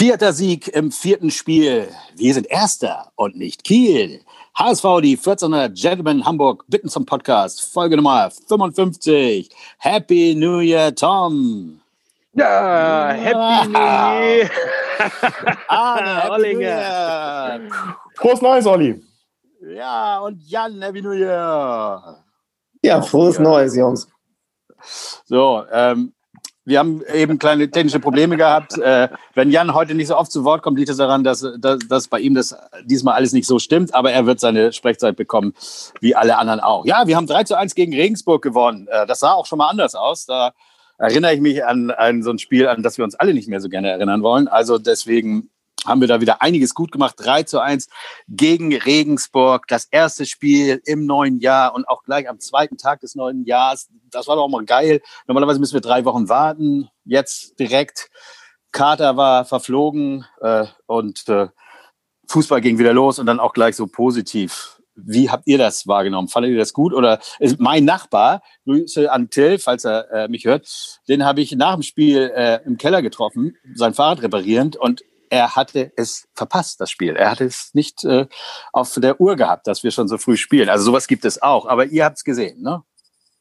Vierter Sieg im vierten Spiel. Wir sind Erster und nicht Kiel. HSV, die 1400 Gentlemen Hamburg, bitten zum Podcast. Folge Nummer 55. Happy New Year, Tom. Ja, Happy New Year. Arne, Happy New Year. Frohes Neues, Olli. Ja, und Jan, Happy New Year. Ja, frohes Neues, Jungs. So, ähm, wir haben eben kleine technische Probleme gehabt. Äh, wenn Jan heute nicht so oft zu Wort kommt, liegt es daran, dass, dass, dass bei ihm das diesmal alles nicht so stimmt, aber er wird seine Sprechzeit bekommen, wie alle anderen auch. Ja, wir haben 3 zu 1 gegen Regensburg gewonnen. Äh, das sah auch schon mal anders aus. Da erinnere ich mich an, an so ein Spiel, an das wir uns alle nicht mehr so gerne erinnern wollen. Also deswegen haben wir da wieder einiges gut gemacht. 3 zu 1 gegen Regensburg. Das erste Spiel im neuen Jahr und auch gleich am zweiten Tag des neuen Jahres. Das war doch auch mal geil. Normalerweise müssen wir drei Wochen warten. Jetzt direkt. Kater war verflogen äh, und äh, Fußball ging wieder los und dann auch gleich so positiv. Wie habt ihr das wahrgenommen? Fandet ihr das gut? Oder ist mein Nachbar, Grüße an Till, falls er äh, mich hört, den habe ich nach dem Spiel äh, im Keller getroffen, sein Fahrrad reparierend und er hatte es verpasst, das Spiel. Er hatte es nicht äh, auf der Uhr gehabt, dass wir schon so früh spielen. Also sowas gibt es auch. Aber ihr habt es gesehen, ne?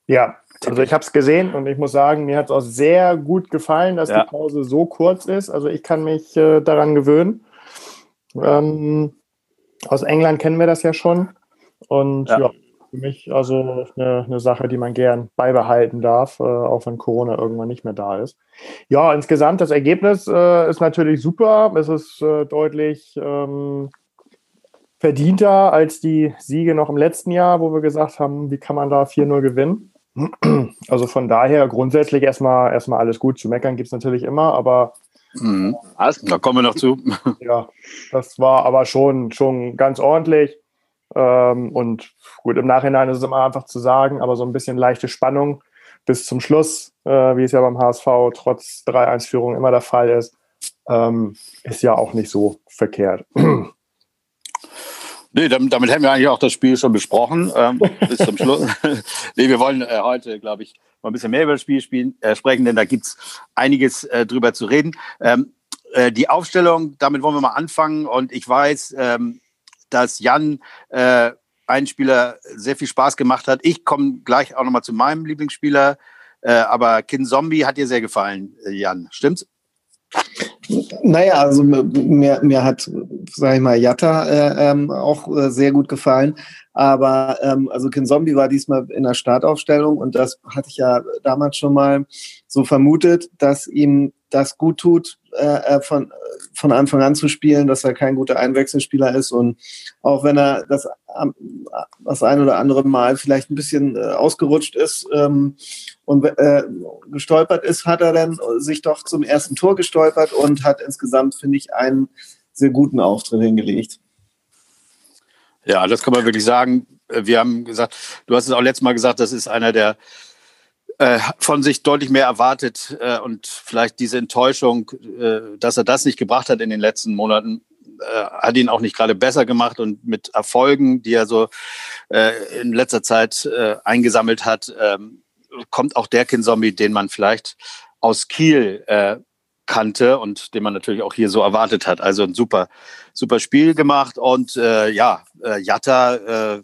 Ja, also ich habe es gesehen und ich muss sagen, mir hat es auch sehr gut gefallen, dass ja. die Pause so kurz ist. Also ich kann mich äh, daran gewöhnen. Ähm, aus England kennen wir das ja schon. Und ja, ja für mich also eine, eine, Sache, die man gern beibehalten darf, äh, auch wenn Corona irgendwann nicht mehr da ist. Ja, insgesamt das Ergebnis äh, ist natürlich super. Es ist äh, deutlich ähm, verdienter als die Siege noch im letzten Jahr, wo wir gesagt haben, wie kann man da 4-0 gewinnen. Also von daher grundsätzlich erstmal, erstmal alles gut. Zu meckern gibt es natürlich immer, aber mhm. da kommen wir noch zu. ja, das war aber schon, schon ganz ordentlich. Ähm, und gut, im Nachhinein ist es immer einfach zu sagen, aber so ein bisschen leichte Spannung bis zum Schluss, äh, wie es ja beim HSV trotz 3-1-Führung immer der Fall ist, ähm, ist ja auch nicht so verkehrt. Nee, damit, damit haben wir eigentlich auch das Spiel schon besprochen, ähm, bis zum Schluss. nee, wir wollen äh, heute, glaube ich, mal ein bisschen mehr über das Spiel spielen, äh, sprechen, denn da gibt's einiges äh, drüber zu reden. Ähm, äh, die Aufstellung, damit wollen wir mal anfangen. Und ich weiß, ähm, dass Jan äh, einen Spieler sehr viel Spaß gemacht hat. Ich komme gleich auch nochmal zu meinem Lieblingsspieler, äh, aber Kin Zombie hat dir sehr gefallen, äh, Jan. Stimmt's? Naja, also mir, mir hat, sag ich mal, Jatta äh, ähm, auch äh, sehr gut gefallen. Aber ähm, also Kin Zombie war diesmal in der Startaufstellung und das hatte ich ja damals schon mal so vermutet, dass ihm das gut tut, äh, äh, von, von Anfang an zu spielen, dass er kein guter Einwechselspieler ist und auch wenn er das, das ein oder andere Mal vielleicht ein bisschen äh, ausgerutscht ist ähm, und äh, gestolpert ist, hat er dann sich doch zum ersten Tor gestolpert und hat insgesamt, finde ich, einen sehr guten Auftritt hingelegt. Ja, das kann man wirklich sagen. Wir haben gesagt, du hast es auch letztes Mal gesagt, das ist einer der äh, von sich deutlich mehr erwartet äh, und vielleicht diese Enttäuschung, äh, dass er das nicht gebracht hat in den letzten Monaten, äh, hat ihn auch nicht gerade besser gemacht und mit Erfolgen, die er so äh, in letzter Zeit eingesammelt hat, ähm, kommt auch der Kinzombie, den man vielleicht aus Kiel kannte und den man natürlich auch hier so erwartet hat. Also ein super, super Spiel gemacht und ja, Jatta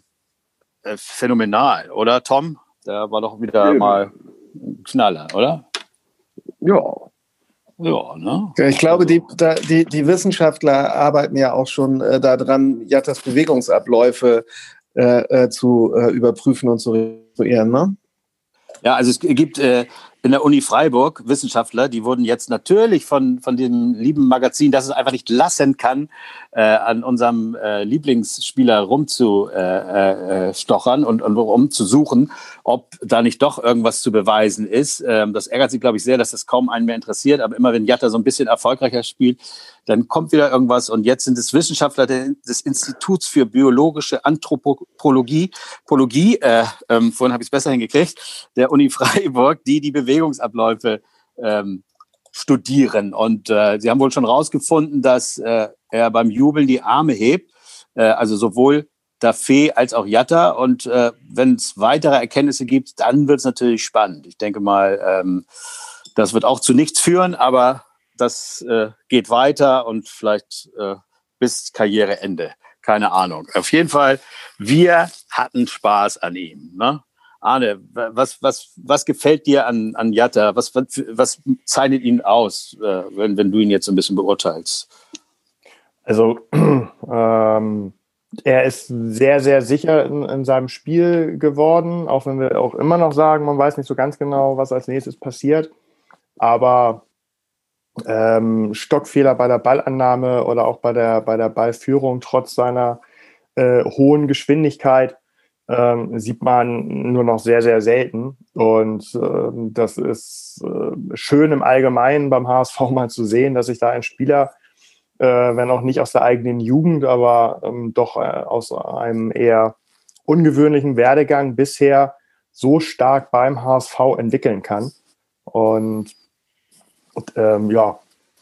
phänomenal, oder Tom? Der war doch wieder mal Knaller, oder? Ja. Ja, ne? Ich glaube, die, die, die Wissenschaftler arbeiten ja auch schon äh, daran, Jattas Bewegungsabläufe äh, äh, zu äh, überprüfen und zu registrieren, ne? Ja, also es gibt äh, in der Uni Freiburg Wissenschaftler, die wurden jetzt natürlich von, von dem lieben Magazin, das es einfach nicht lassen kann, äh, an unserem äh, Lieblingsspieler rumzustochern äh, äh, und, und rumzusuchen, ob da nicht doch irgendwas zu beweisen ist. Ähm, das ärgert sie, glaube ich, sehr, dass das kaum einen mehr interessiert. Aber immer wenn Jatta so ein bisschen erfolgreicher spielt, dann kommt wieder irgendwas. Und jetzt sind es Wissenschaftler des Instituts für biologische Anthropologie, Pologie, äh, ähm, vorhin habe ich es besser hingekriegt, der Uni Freiburg, die die Bewegungsabläufe ähm, studieren. Und äh, sie haben wohl schon rausgefunden, dass äh, er beim Jubeln die Arme hebt, äh, also sowohl Dafé als auch Jatta. Und äh, wenn es weitere Erkenntnisse gibt, dann wird es natürlich spannend. Ich denke mal, ähm, das wird auch zu nichts führen, aber das äh, geht weiter und vielleicht äh, bis Karriereende. Keine Ahnung. Auf jeden Fall, wir hatten Spaß an ihm. Ne? Arne, was, was, was gefällt dir an, an Jatta? Was, was, was zeichnet ihn aus, äh, wenn, wenn du ihn jetzt ein bisschen beurteilst? Also, ähm, er ist sehr, sehr sicher in, in, seinem Spiel geworden, auch wenn wir auch immer noch sagen, man weiß nicht so ganz genau, was als nächstes passiert. Aber ähm, Stockfehler bei der Ballannahme oder auch bei der, bei der Ballführung trotz seiner äh, hohen Geschwindigkeit ähm, sieht man nur noch sehr, sehr selten. Und äh, das ist äh, schön im Allgemeinen beim HSV mal zu sehen, dass sich da ein Spieler, äh, wenn auch nicht aus der eigenen Jugend, aber ähm, doch äh, aus einem eher ungewöhnlichen Werdegang bisher so stark beim HSV entwickeln kann. Und und, ähm, ja,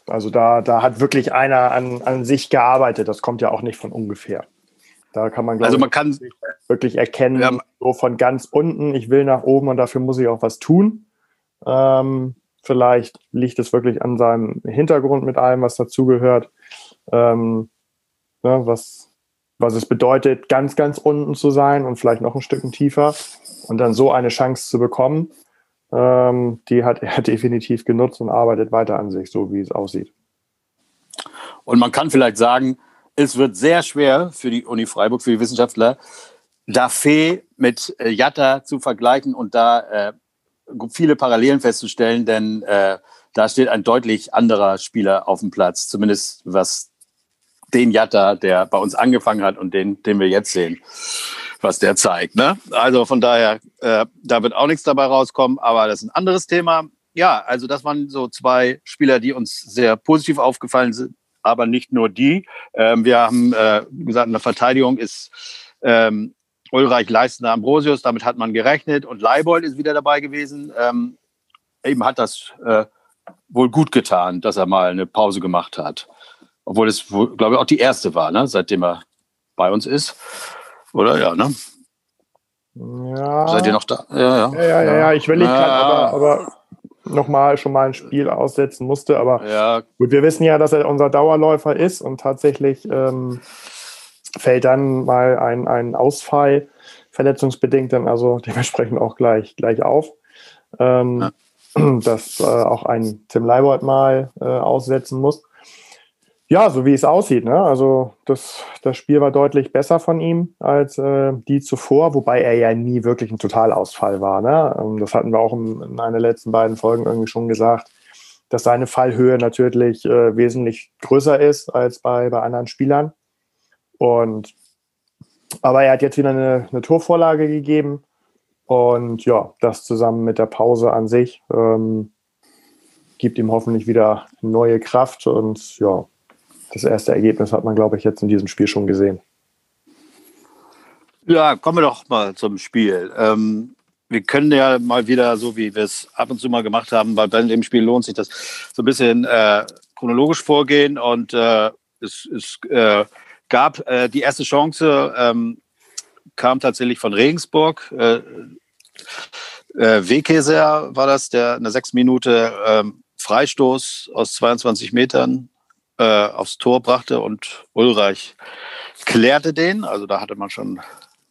also da, da hat wirklich einer an, an sich gearbeitet. Das kommt ja auch nicht von ungefähr. Da kann man, also man kann wirklich erkennen, ja, so von ganz unten, ich will nach oben und dafür muss ich auch was tun. Ähm, vielleicht liegt es wirklich an seinem Hintergrund mit allem, was dazugehört. Ähm, ne, was, was es bedeutet, ganz, ganz unten zu sein und vielleicht noch ein Stück tiefer und dann so eine Chance zu bekommen. Ähm, die hat er definitiv genutzt und arbeitet weiter an sich, so wie es aussieht. Und man kann vielleicht sagen, es wird sehr schwer für die Uni Freiburg, für die Wissenschaftler, Dafe mit äh, Jatta zu vergleichen und da äh, viele Parallelen festzustellen, denn äh, da steht ein deutlich anderer Spieler auf dem Platz, zumindest was den Jatta, der bei uns angefangen hat und den, den wir jetzt sehen, was der zeigt. Ne? Also von daher, äh, da wird auch nichts dabei rauskommen, aber das ist ein anderes Thema. Ja, also das waren so zwei Spieler, die uns sehr positiv aufgefallen sind, aber nicht nur die. Ähm, wir haben äh, gesagt, in der Verteidigung ist ähm, Ulreich Leistner Ambrosius, damit hat man gerechnet und Leibold ist wieder dabei gewesen. Ähm, eben hat das äh, wohl gut getan, dass er mal eine Pause gemacht hat. Obwohl es, glaube ich, auch die erste war, ne? seitdem er bei uns ist. Oder? Ja, ne? Ja. Seid ihr noch da? Ja, ja. Ja, ja, ja, ja. ich will nicht ja. aber, aber nochmal schon mal ein Spiel aussetzen musste. Aber ja. gut, wir wissen ja, dass er unser Dauerläufer ist und tatsächlich ähm, fällt dann mal ein, ein Ausfall verletzungsbedingt dann also dementsprechend auch gleich, gleich auf. Ähm, ja. Dass äh, auch ein Tim Leibold mal äh, aussetzen muss. Ja, so wie es aussieht. Ne? Also das, das Spiel war deutlich besser von ihm als äh, die zuvor, wobei er ja nie wirklich ein Totalausfall war. Ne? Ähm, das hatten wir auch in, in einer letzten beiden Folgen irgendwie schon gesagt, dass seine Fallhöhe natürlich äh, wesentlich größer ist als bei, bei anderen Spielern. Und aber er hat jetzt wieder eine, eine Torvorlage gegeben. Und ja, das zusammen mit der Pause an sich ähm, gibt ihm hoffentlich wieder neue Kraft und ja, das erste Ergebnis hat man, glaube ich, jetzt in diesem Spiel schon gesehen. Ja, kommen wir doch mal zum Spiel. Ähm, wir können ja mal wieder, so wie wir es ab und zu mal gemacht haben, weil bei dem Spiel lohnt sich das so ein bisschen äh, chronologisch vorgehen. Und äh, es, es äh, gab äh, die erste Chance, ähm, kam tatsächlich von Regensburg. Äh, äh, Wehkäser war das, der in der sechs Minute ähm, Freistoß aus 22 Metern äh, aufs Tor brachte und Ulreich klärte den. Also da hatte man schon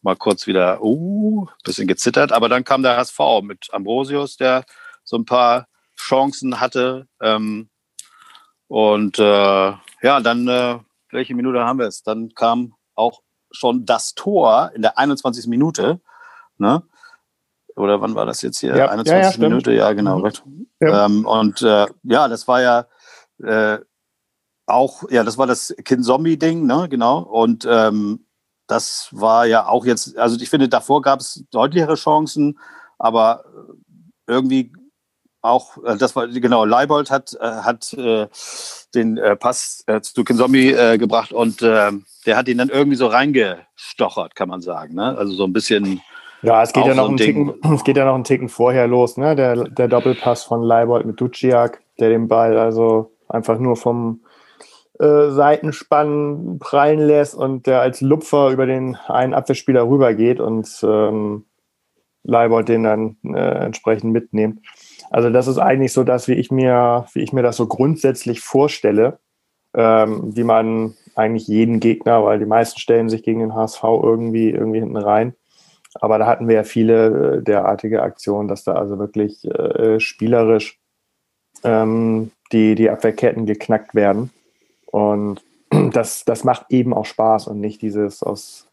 mal kurz wieder uh, bisschen gezittert. Aber dann kam der HSV mit Ambrosius, der so ein paar Chancen hatte. Ähm, und äh, ja, dann, äh, welche Minute haben wir es? Dann kam auch schon das Tor in der 21. Minute. Ne? Oder wann war das jetzt hier? Ja, 21. Ja, ja, Minute, ja, genau. Mhm. Ähm, und äh, ja, das war ja äh, auch, ja, das war das Kind-Zombie-Ding, ne, genau. Und ähm, das war ja auch jetzt, also ich finde, davor gab es deutlichere Chancen, aber irgendwie auch, äh, das war, genau, Leibold hat, äh, hat äh, den äh, Pass äh, zu Kind Zombie äh, gebracht und äh, der hat ihn dann irgendwie so reingestochert, kann man sagen, ne? Also so ein bisschen. Ja, es geht ja noch so ein Ticken, es geht ja noch einen Ticken vorher los, ne? Der, der Doppelpass von Leibold mit Duciak, der den Ball also einfach nur vom äh, Seitenspann prallen lässt und der als Lupfer über den einen Abwehrspieler rübergeht und ähm, Leibold den dann äh, entsprechend mitnimmt. Also das ist eigentlich so das, wie ich mir, wie ich mir das so grundsätzlich vorstelle, ähm, wie man eigentlich jeden Gegner, weil die meisten stellen sich gegen den HSV irgendwie, irgendwie hinten rein. Aber da hatten wir ja viele äh, derartige Aktionen, dass da also wirklich äh, spielerisch ähm, die, die Abwehrketten geknackt werden. Und das, das macht eben auch Spaß und nicht dieses aus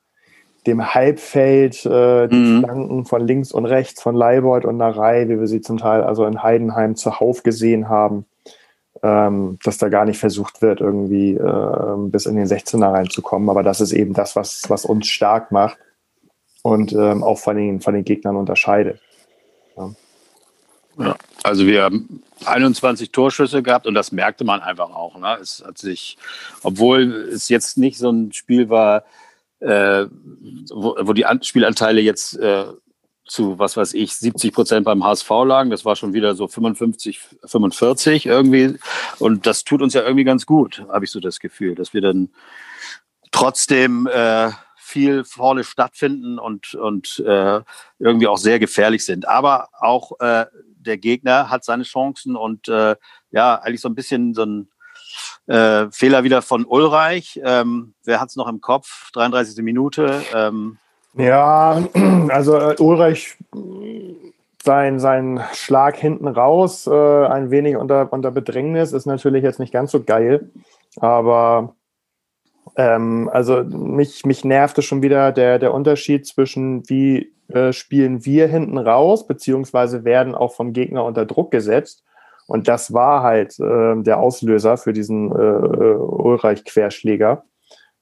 dem Halbfeld, äh, die mhm. Flanken von links und rechts, von Leibold und Narei, wie wir sie zum Teil also in Heidenheim zuhauf gesehen haben, ähm, dass da gar nicht versucht wird, irgendwie äh, bis in den 16er reinzukommen. Aber das ist eben das, was, was uns stark macht und ähm, auch von den, von den Gegnern unterscheidet. Ja. Also wir haben 21 Torschüsse gehabt und das merkte man einfach auch. Ne? Es hat sich, obwohl es jetzt nicht so ein Spiel war, äh, wo, wo, die Spielanteile jetzt äh, zu, was weiß ich, 70 Prozent beim HSV lagen. Das war schon wieder so 55, 45 irgendwie. Und das tut uns ja irgendwie ganz gut, habe ich so das Gefühl, dass wir dann trotzdem äh, viel vorne stattfinden und, und äh, irgendwie auch sehr gefährlich sind. Aber auch äh, der Gegner hat seine Chancen und äh, ja, eigentlich so ein bisschen so ein äh, Fehler wieder von Ulreich. Ähm, wer hat es noch im Kopf? 33. Minute. Ähm. Ja, also äh, Ulreich sein, sein Schlag hinten raus, äh, ein wenig unter, unter Bedrängnis, ist natürlich jetzt nicht ganz so geil. Aber ähm, also mich, mich nervte schon wieder der, der Unterschied zwischen, wie äh, spielen wir hinten raus, beziehungsweise werden auch vom Gegner unter Druck gesetzt. Und das war halt äh, der Auslöser für diesen äh, äh, Ulreich-Querschläger,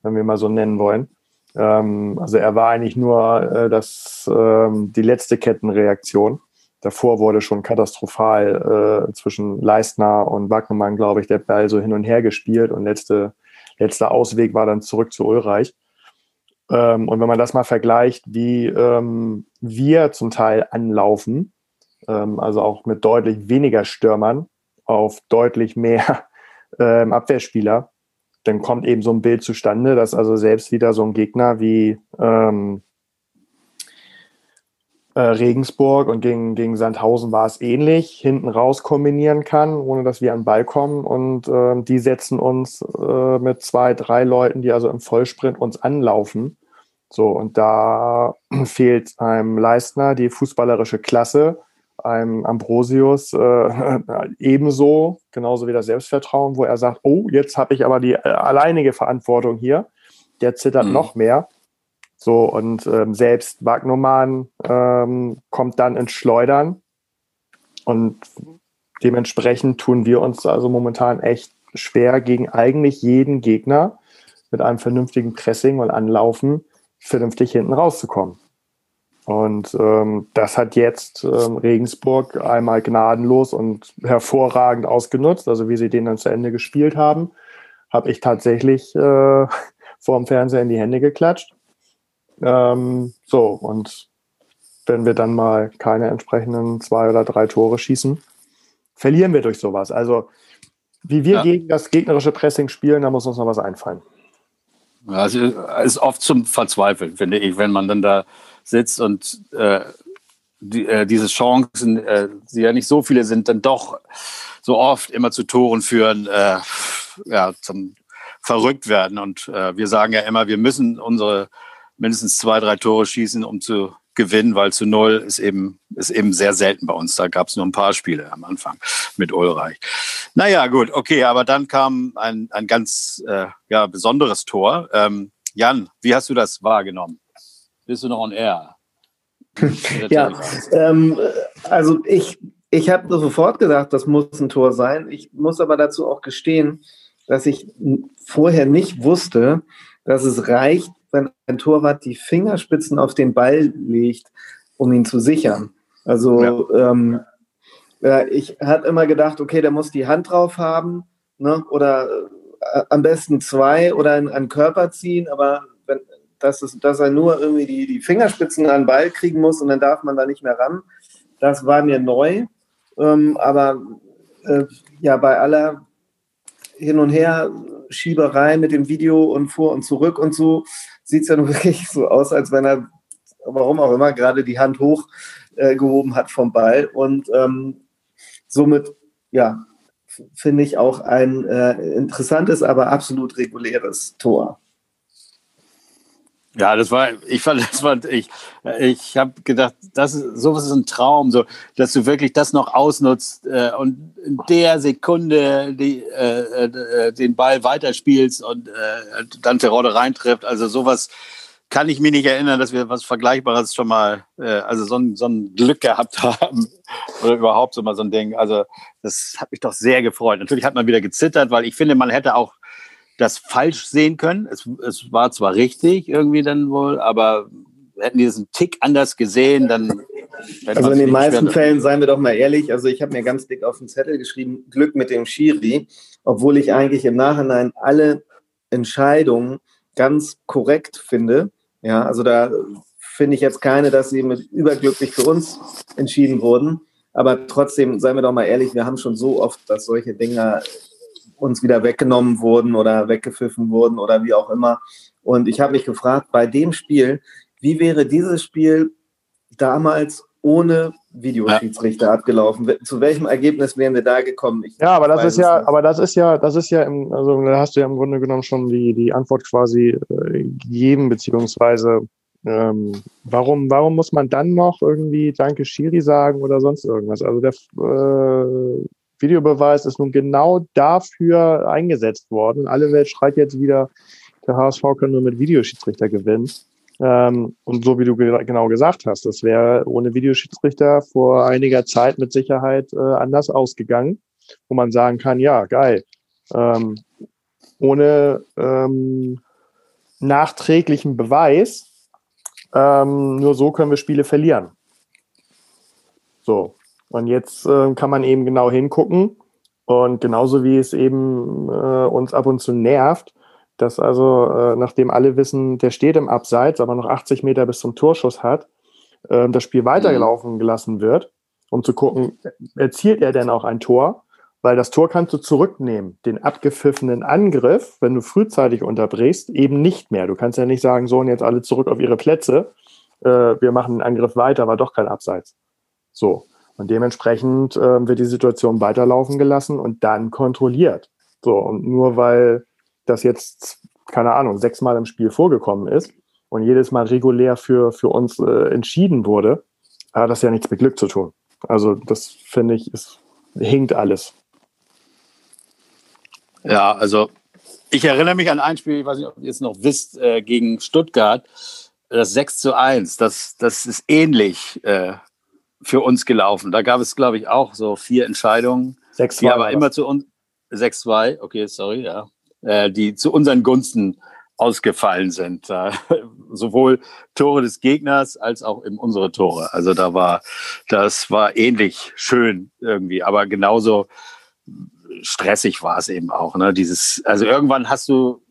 wenn wir mal so nennen wollen. Ähm, also er war eigentlich nur äh, das, ähm, die letzte Kettenreaktion. Davor wurde schon katastrophal äh, zwischen Leistner und Wagnermann, glaube ich, der Ball so hin und her gespielt und letzte Letzter Ausweg war dann zurück zu Ulreich. Ähm, und wenn man das mal vergleicht, wie ähm, wir zum Teil anlaufen, ähm, also auch mit deutlich weniger Stürmern auf deutlich mehr ähm, Abwehrspieler, dann kommt eben so ein Bild zustande, dass also selbst wieder so ein Gegner wie ähm, äh, Regensburg und gegen, gegen Sandhausen war es ähnlich, hinten raus kombinieren kann, ohne dass wir an den Ball kommen. Und äh, die setzen uns äh, mit zwei, drei Leuten, die also im Vollsprint uns anlaufen. So, und da fehlt einem Leistner die fußballerische Klasse, einem Ambrosius äh, ebenso, genauso wie das Selbstvertrauen, wo er sagt, oh, jetzt habe ich aber die äh, alleinige Verantwortung hier. Der zittert mhm. noch mehr. So, und ähm, selbst Wagnoman ähm, kommt dann ins Schleudern. Und dementsprechend tun wir uns also momentan echt schwer gegen eigentlich jeden Gegner mit einem vernünftigen Pressing und Anlaufen vernünftig hinten rauszukommen. Und ähm, das hat jetzt ähm, Regensburg einmal gnadenlos und hervorragend ausgenutzt. Also wie sie den dann zu Ende gespielt haben, habe ich tatsächlich äh, vor dem Fernseher in die Hände geklatscht. Ähm, so, und wenn wir dann mal keine entsprechenden zwei oder drei Tore schießen, verlieren wir durch sowas. Also, wie wir ja. gegen das gegnerische Pressing spielen, da muss uns noch was einfallen. Ja, es ist oft zum Verzweifeln, finde ich, wenn man dann da sitzt und äh, die, äh, diese Chancen, äh, die ja nicht so viele sind, dann doch so oft immer zu Toren führen, äh, ja, zum verrückt werden. Und äh, wir sagen ja immer, wir müssen unsere mindestens zwei, drei Tore schießen, um zu gewinnen, weil zu null ist eben, ist eben sehr selten bei uns. Da gab es nur ein paar Spiele am Anfang mit Ulreich. Naja, gut, okay, aber dann kam ein, ein ganz äh, ja, besonderes Tor. Ähm, Jan, wie hast du das wahrgenommen? Bist du noch on air? ja, ähm, also ich, ich habe sofort gesagt, das muss ein Tor sein. Ich muss aber dazu auch gestehen, dass ich vorher nicht wusste, dass es reicht, wenn ein Torwart die Fingerspitzen auf den Ball legt, um ihn zu sichern. Also ja. ähm, ja, ich hatte immer gedacht, okay, der muss die Hand drauf haben, ne? oder äh, am besten zwei oder an, an Körper ziehen, aber wenn, dass, es, dass er nur irgendwie die, die Fingerspitzen an den Ball kriegen muss und dann darf man da nicht mehr ran, das war mir neu. Ähm, aber äh, ja, bei aller Hin und Her Schieberei mit dem Video und vor und zurück und so, sieht es ja nun wirklich so aus, als wenn er warum auch immer, gerade die Hand hoch äh, hat vom Ball. Und ähm, somit, ja, finde ich auch ein äh, interessantes, aber absolut reguläres Tor. Ja, das war, ich fand, das war, ich, ich habe gedacht, das ist, sowas ist ein Traum, so, dass du wirklich das noch ausnutzt äh, und in der Sekunde die, äh, äh, den Ball weiterspielst und äh, dann Terodde reintrifft. Also sowas kann ich mich nicht erinnern, dass wir was Vergleichbares schon mal, äh, also so ein, so ein Glück gehabt haben oder überhaupt so mal so ein Ding. Also das hat mich doch sehr gefreut. Natürlich hat man wieder gezittert, weil ich finde, man hätte auch das falsch sehen können. Es, es war zwar richtig irgendwie dann wohl, aber hätten die das einen Tick anders gesehen, dann. Also in den meisten Fällen, seien wir doch mal ehrlich, also ich habe mir ganz dick auf den Zettel geschrieben, Glück mit dem Schiri, obwohl ich eigentlich im Nachhinein alle Entscheidungen ganz korrekt finde. Ja, also da finde ich jetzt keine, dass sie mit überglücklich für uns entschieden wurden. Aber trotzdem, seien wir doch mal ehrlich, wir haben schon so oft, dass solche Dinge uns wieder weggenommen wurden oder weggepfiffen wurden oder wie auch immer. Und ich habe mich gefragt, bei dem Spiel, wie wäre dieses Spiel damals ohne Videoschiedsrichter ja. abgelaufen? Zu welchem Ergebnis wären wir da gekommen? Ich ja, aber das ist ja, nicht. aber das ist ja, das ist ja, im, also da hast du ja im Grunde genommen schon die, die Antwort quasi äh, gegeben, beziehungsweise ähm, warum, warum muss man dann noch irgendwie Danke Schiri sagen oder sonst irgendwas? Also der äh, Videobeweis ist nun genau dafür eingesetzt worden. Alle Welt schreit jetzt wieder, der HSV kann nur mit Videoschiedsrichter gewinnen. Ähm, und so wie du ge genau gesagt hast, das wäre ohne Videoschiedsrichter vor einiger Zeit mit Sicherheit äh, anders ausgegangen, wo man sagen kann, ja, geil. Ähm, ohne ähm, nachträglichen Beweis, ähm, nur so können wir Spiele verlieren. So, und jetzt äh, kann man eben genau hingucken. Und genauso wie es eben äh, uns ab und zu nervt, dass also, äh, nachdem alle wissen, der steht im Abseits, aber noch 80 Meter bis zum Torschuss hat, äh, das Spiel weitergelaufen mhm. gelassen wird, um zu gucken, erzielt er denn auch ein Tor? Weil das Tor kannst du zurücknehmen. Den abgepfiffenen Angriff, wenn du frühzeitig unterbrichst, eben nicht mehr. Du kannst ja nicht sagen, so und jetzt alle zurück auf ihre Plätze. Äh, wir machen den Angriff weiter, war doch kein Abseits. So. Und dementsprechend äh, wird die Situation weiterlaufen gelassen und dann kontrolliert. So, und nur weil das jetzt, keine Ahnung, sechsmal im Spiel vorgekommen ist und jedes Mal regulär für, für uns äh, entschieden wurde, hat das ja nichts mit Glück zu tun. Also das finde ich, es hinkt alles. Ja, also ich erinnere mich an ein Spiel, ich weiß nicht, ob ihr es noch wisst, äh, gegen Stuttgart, das 6 zu 1. Das, das ist ähnlich. Äh, für uns gelaufen. Da gab es, glaube ich, auch so vier Entscheidungen, 6 die aber immer zu uns 6-2, okay, sorry, ja, äh, die zu unseren Gunsten ausgefallen sind. Äh, sowohl Tore des Gegners als auch eben unsere Tore. Also da war, das war ähnlich schön irgendwie, aber genauso stressig war es eben auch. Ne? Dieses, also irgendwann hast du,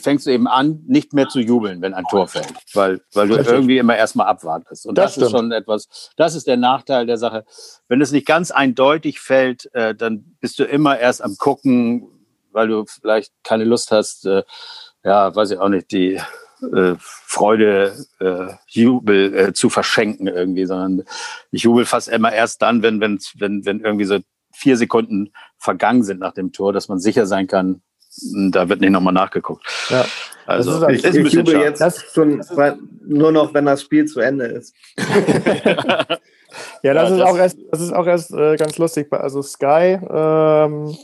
fängst du eben an, nicht mehr zu jubeln, wenn ein Tor fällt, weil, weil du irgendwie immer erstmal abwartest. Und das, das ist schon etwas, das ist der Nachteil der Sache. Wenn es nicht ganz eindeutig fällt, äh, dann bist du immer erst am gucken, weil du vielleicht keine Lust hast, äh, ja, weiß ich auch nicht, die äh, Freude, äh, Jubel äh, zu verschenken irgendwie, sondern ich jubel fast immer erst dann, wenn, wenn, wenn, wenn irgendwie so vier Sekunden vergangen sind nach dem Tor, dass man sicher sein kann, da wird nicht nochmal nachgeguckt. Ja. Also, das ist, ich, ich jubel jetzt das schon nur noch, wenn das Spiel zu Ende ist. ja, das, ja, ist, auch erst, das ist auch erst äh, ganz lustig. Also Sky ähm,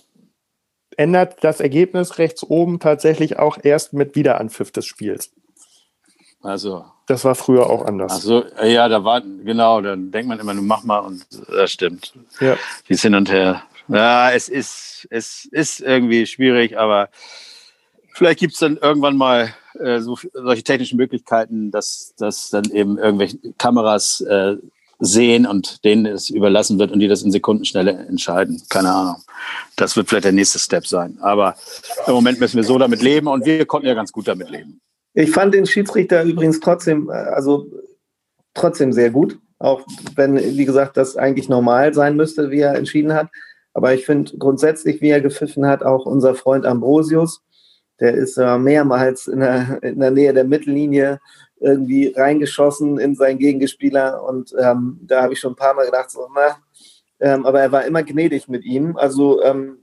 ändert das Ergebnis rechts oben tatsächlich auch erst mit Wiederanpfiff des Spiels. Also. Das war früher auch anders. Also, ja, da war, genau, dann denkt man immer, du mach mal und das stimmt. Ja. Die hin und her. Ja, es ist, es ist irgendwie schwierig, aber vielleicht gibt es dann irgendwann mal äh, so, solche technischen Möglichkeiten, dass, dass dann eben irgendwelche Kameras äh, sehen und denen es überlassen wird und die das in Sekundenschnelle entscheiden. Keine Ahnung. Das wird vielleicht der nächste Step sein. Aber im Moment müssen wir so damit leben und wir konnten ja ganz gut damit leben. Ich fand den Schiedsrichter übrigens trotzdem, äh, also trotzdem sehr gut. Auch wenn, wie gesagt, das eigentlich normal sein müsste, wie er entschieden hat. Aber ich finde grundsätzlich, wie er gepfiffen hat, auch unser Freund Ambrosius, der ist äh, mehrmals in der, in der Nähe der Mittellinie irgendwie reingeschossen in seinen Gegenspieler und ähm, da habe ich schon ein paar Mal gedacht, so, na, ähm, aber er war immer gnädig mit ihm. Also ähm,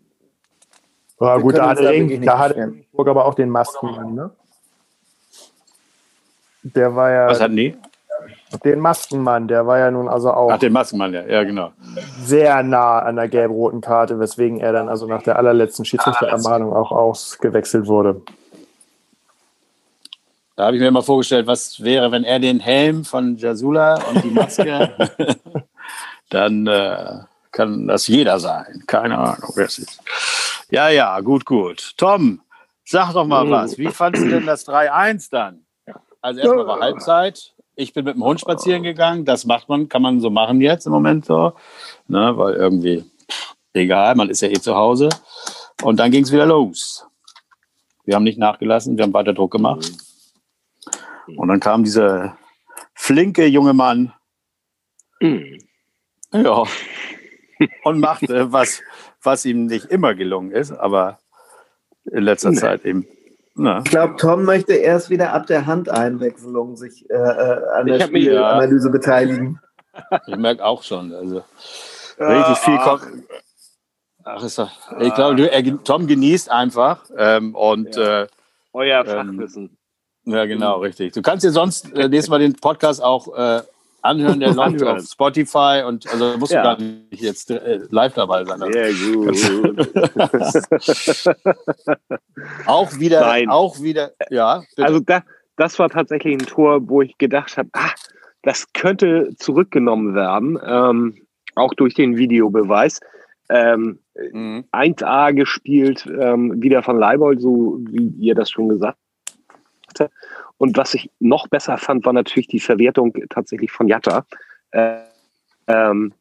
ja, gut, da hatte, da, da hatte Regensburg aber auch den Maskenmann, ne? Der war ja. Was hatten die? Den Maskenmann, der war ja nun also auch. Ach, den Maskenmann, ja, ja, genau. Sehr nah an der gelb-roten Karte, weswegen er dann also nach der allerletzten Schiedsrichterermahnung auch ausgewechselt wurde. Da habe ich mir mal vorgestellt, was wäre, wenn er den Helm von Jasula und die Maske, dann äh, kann das jeder sein. Keine Ahnung, wer es ist. Ja, ja, gut, gut. Tom, sag doch mal was. Wie fandest du denn das 3-1 dann? Also erstmal war Halbzeit. Ich bin mit dem Hund spazieren gegangen. Das macht man, kann man so machen jetzt im Moment so. Ne, weil irgendwie, egal, man ist ja eh zu Hause. Und dann ging es wieder los. Wir haben nicht nachgelassen, wir haben weiter Druck gemacht. Und dann kam dieser flinke junge Mann. Mhm. Ja. Und machte was, was ihm nicht immer gelungen ist, aber in letzter nee. Zeit eben na. Ich glaube, Tom möchte erst wieder ab der Handeinwechslung sich äh, äh an der Spielanalyse beteiligen. Ich merke auch schon. Also richtig viel kommt. Ach, ist doch, ich glaube, Tom genießt einfach ähm, und ja. äh, euer ähm, Fachwissen. Ähm, ja, genau, richtig. Du kannst dir sonst äh, nächstes Mal den Podcast auch äh, anhören, der läuft auf Spotify und also musst ja. du gar nicht jetzt äh, live dabei sein. Sehr gut. auch wieder, Nein. auch wieder, ja. Bitte. Also da, das war tatsächlich ein Tor, wo ich gedacht habe, ah, das könnte zurückgenommen werden, ähm, auch durch den Videobeweis. Ähm, mhm. 1A gespielt, ähm, wieder von Leibold, so wie ihr das schon gesagt habt. Und was ich noch besser fand, war natürlich die Verwertung tatsächlich von Jatta. Äh, ähm,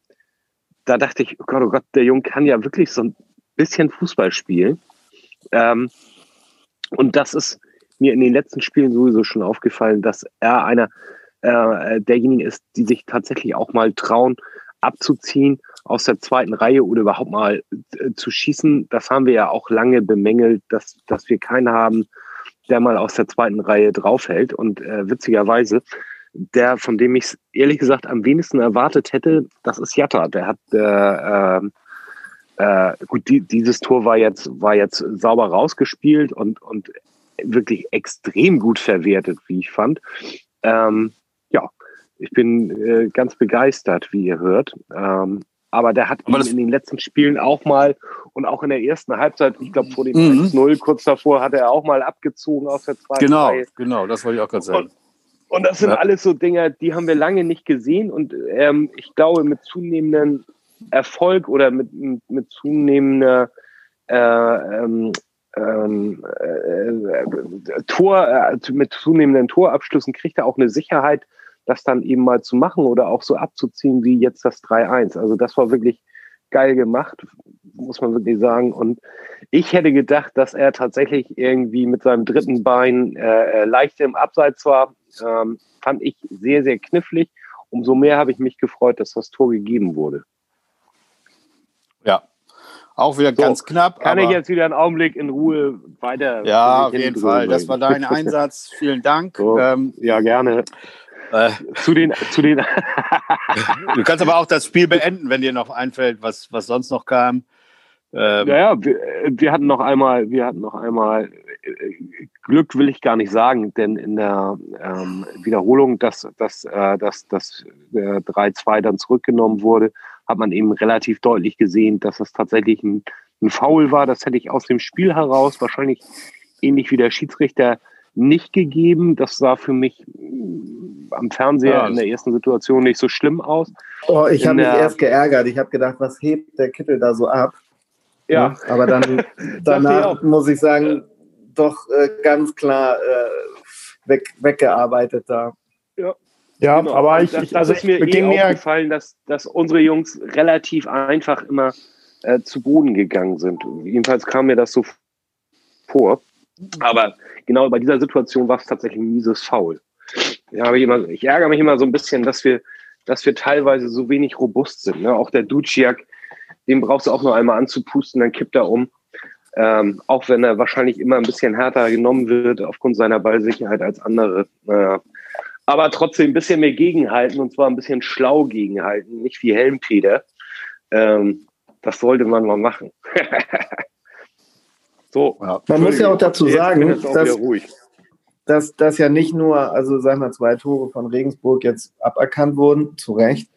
da dachte ich, oh Gott, oh Gott, der Junge kann ja wirklich so ein bisschen Fußball spielen. Ähm, und das ist mir in den letzten Spielen sowieso schon aufgefallen, dass er einer äh, derjenigen ist, die sich tatsächlich auch mal trauen, abzuziehen aus der zweiten Reihe oder überhaupt mal äh, zu schießen. Das haben wir ja auch lange bemängelt, dass, dass wir keinen haben, der mal aus der zweiten Reihe draufhält. Und äh, witzigerweise, der, von dem ich es ehrlich gesagt am wenigsten erwartet hätte, das ist Jatta. Der hat äh, äh, gut, die, dieses Tor war jetzt, war jetzt sauber rausgespielt und, und wirklich extrem gut verwertet, wie ich fand. Ähm, ja, ich bin äh, ganz begeistert, wie ihr hört. Ähm, aber der hat in den letzten Spielen auch mal und auch in der ersten Halbzeit, ich glaube vor dem mhm. 1-0, kurz davor, hat er auch mal abgezogen aus der zweiten Genau, Reihe. genau, das wollte ich auch gerade sagen. Und, und, das sind ja. alles so Dinge, die haben wir lange nicht gesehen und ähm, ich glaube, mit zunehmendem Erfolg oder mit, mit, mit zunehmender äh, ähm, ähm, äh, Tor, äh, mit zunehmenden Torabschlüssen kriegt er auch eine Sicherheit, das dann eben mal zu machen oder auch so abzuziehen wie jetzt das 3-1. Also das war wirklich geil gemacht, muss man wirklich sagen. Und ich hätte gedacht, dass er tatsächlich irgendwie mit seinem dritten Bein äh, äh leicht im Abseits war. Ähm, fand ich sehr, sehr knifflig. Umso mehr habe ich mich gefreut, dass das Tor gegeben wurde. Ja, auch wieder so, ganz knapp. Kann ich jetzt wieder einen Augenblick in Ruhe weiter? Ja, auf jeden Fall. Das war dein Einsatz. Vielen Dank. So, ähm, ja, gerne. Äh, zu den, zu den du kannst aber auch das Spiel beenden, wenn dir noch einfällt, was, was sonst noch kam. Ähm, ja, ja, wir, wir, hatten noch einmal, wir hatten noch einmal Glück will ich gar nicht sagen, denn in der ähm, Wiederholung, dass, dass, äh, dass, dass äh, 3-2 dann zurückgenommen wurde, hat man eben relativ deutlich gesehen, dass es tatsächlich ein, ein Foul war. Das hätte ich aus dem Spiel heraus wahrscheinlich ähnlich wie der Schiedsrichter nicht gegeben. Das sah für mich mm, am Fernseher ja, in der ersten Situation nicht so schlimm aus. Oh, ich habe mich erst geärgert. Ich habe gedacht, was hebt der Kittel da so ab? Ja. ja aber dann danach muss ich sagen, doch äh, ganz klar äh, weg, weggearbeitet da. Ja. Ja, genau. aber ich, das, also das ist mir eh aufgefallen, dass, dass unsere Jungs relativ einfach immer äh, zu Boden gegangen sind. Jedenfalls kam mir das so vor. Aber genau bei dieser Situation war es tatsächlich ein mieses Foul. Ja, ich, immer, ich ärgere mich immer so ein bisschen, dass wir, dass wir teilweise so wenig robust sind. Ne? Auch der Duciak, den brauchst du auch nur einmal anzupusten, dann kippt er um. Ähm, auch wenn er wahrscheinlich immer ein bisschen härter genommen wird aufgrund seiner Ballsicherheit als andere. Äh, aber trotzdem ein bisschen mehr gegenhalten und zwar ein bisschen schlau gegenhalten, nicht wie Helmpeter. Ähm, das sollte man mal machen. so. Ja. Man muss ja auch dazu sagen, auch dass, dass, dass ja nicht nur, also sagen wir zwei Tore von Regensburg jetzt aberkannt wurden, zu Recht.